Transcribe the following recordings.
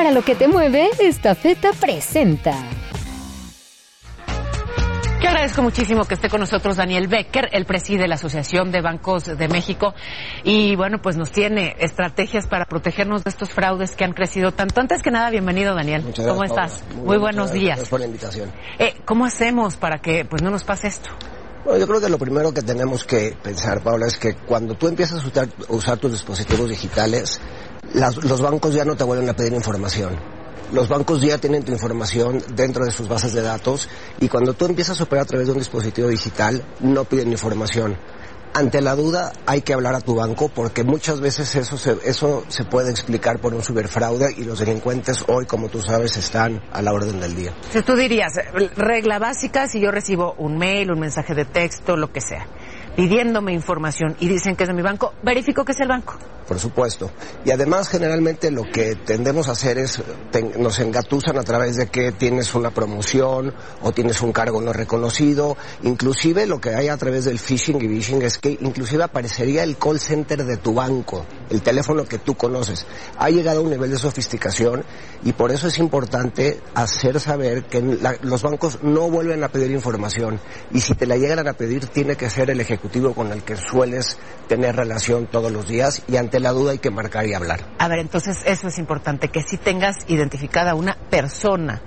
Para lo que te mueve, esta feta presenta. Que agradezco muchísimo que esté con nosotros Daniel Becker, el preside de la Asociación de Bancos de México. Y bueno, pues nos tiene estrategias para protegernos de estos fraudes que han crecido tanto. Antes que nada, bienvenido Daniel. Muchas ¿Cómo gracias, estás? Muy, buenos días. Gracias por la invitación. Eh, ¿Cómo hacemos para que pues no nos pase esto? Bueno, yo creo que lo primero que tenemos que pensar, Paula, es que cuando tú empiezas a usar, a usar tus dispositivos digitales, las- los bancos ya no te vuelven a pedir información. Los bancos ya tienen tu información dentro de sus bases de datos y cuando tú empiezas a operar a través de un dispositivo digital, no piden información. Ante la duda hay que hablar a tu banco porque muchas veces eso se, eso se puede explicar por un ciberfraude y los delincuentes hoy, como tú sabes, están a la orden del día. Si tú dirías, regla básica, si yo recibo un mail, un mensaje de texto, lo que sea, pidiéndome información y dicen que es de mi banco, verifico que es el banco. Por supuesto. Y además, generalmente lo que tendemos a hacer es, te- nos engatusan a través de que tienes una promoción o tienes un cargo no reconocido. Inclusive lo que hay a través del phishing y phishing es que inclusive aparecería el call center de tu banco, el teléfono que tú conoces. Ha llegado a un nivel de sofisticación y por eso es importante hacer saber que la- los bancos no vuelven a pedir información y si te la llegan a pedir tiene que ser el ejecutivo con el que sueles tener relación todos los días y ante la duda hay que marcar y hablar. A ver, entonces eso es importante, que sí tengas identificada una persona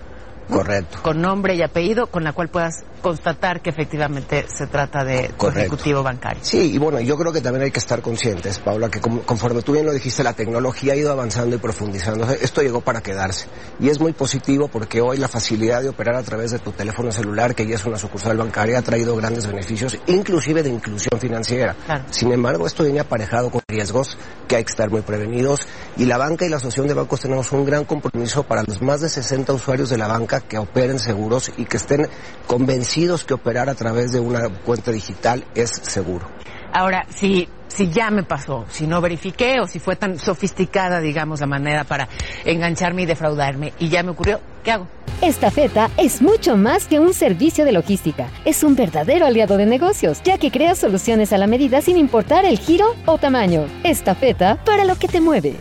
Correcto. con nombre y apellido con la cual puedas constatar que efectivamente se trata de tu ejecutivo bancario. Sí, y bueno, yo creo que también hay que estar conscientes, Paula, que como- conforme tú bien lo dijiste, la tecnología ha ido avanzando y profundizando. Esto llegó para quedarse. Y es muy positivo porque hoy la facilidad de operar a través de tu teléfono celular, que ya es una sucursal bancaria, ha traído grandes beneficios, inclusive de inclusión financiera. Claro. Sin embargo, esto viene aparejado con riesgos que hay que estar muy prevenidos. Y la banca y la Asociación de Bancos tenemos un gran compromiso para los más de 60 usuarios de la banca que operen seguros y que estén convencidos que operar a través de una cuenta digital es seguro. Ahora, si, si ya me pasó, si no verifiqué o si fue tan sofisticada, digamos, la manera para engancharme y defraudarme y ya me ocurrió, ¿qué hago? Esta feta es mucho más que un servicio de logística. Es un verdadero aliado de negocios, ya que crea soluciones a la medida sin importar el giro o tamaño. Esta feta para lo que te mueve.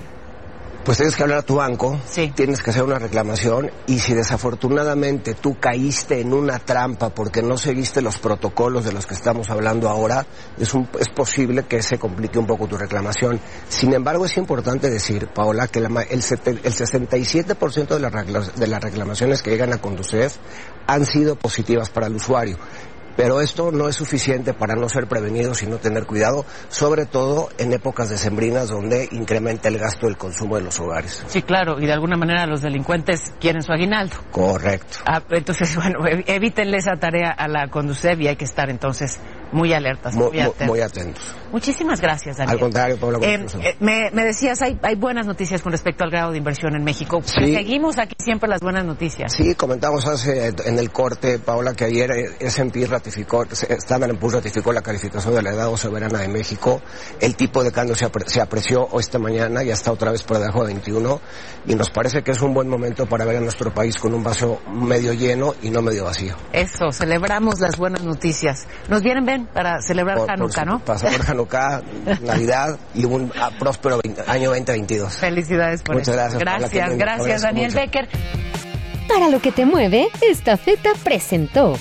Pues tienes que hablar a tu banco, Sí. tienes que hacer una reclamación y si desafortunadamente tú caíste en una trampa porque no seguiste los protocolos de los que estamos hablando ahora, es, un- es posible que se complique un poco tu reclamación. Sin embargo, es importante decir, Paola, que la el, sete- el 67% de las, regla- de las reclamaciones que llegan a Conducef han sido positivas para el usuario. Pero esto no es suficiente para no ser prevenidos y no tener cuidado, sobre todo en épocas decembrinas donde incrementa el gasto del consumo de los hogares. Sí, claro, y de alguna manera los delincuentes quieren su aguinaldo. Correcto. Ah, entonces, bueno, ev- evítenle esa tarea a la Conducef y hay que estar entonces muy alertas, Muy, muy, atentos. muy atentos. Muchísimas gracias, Daniel. Al contrario, Paula, con Eh, eh, me, me decías, hay, hay buenas noticias con respecto al grado de inversión en México. Sí. Seguimos aquí siempre las buenas noticias. Sí, comentamos hace en el corte, Paola, que ayer eh, S&P ratificó, Standard Poor's ratificó la calificación de la edad soberana de México. El tipo de cambio se, apre- se apreció esta mañana, ya está otra vez por debajo de 21 y nos parece que es un buen momento para ver a nuestro país con un vaso medio lleno y no medio vacío. Eso, celebramos las buenas noticias. Nos vienen, ven, para celebrar Por- por Hanukkah, su- ¿no? Pasar por Hanukkah, Navidad y un ah, próspero veinte- año 2022. Felicidades por Muchas eso. gracias, Gracias, gracias, Daniel mucho. Becker. Para lo que te mueve, esta feta presentó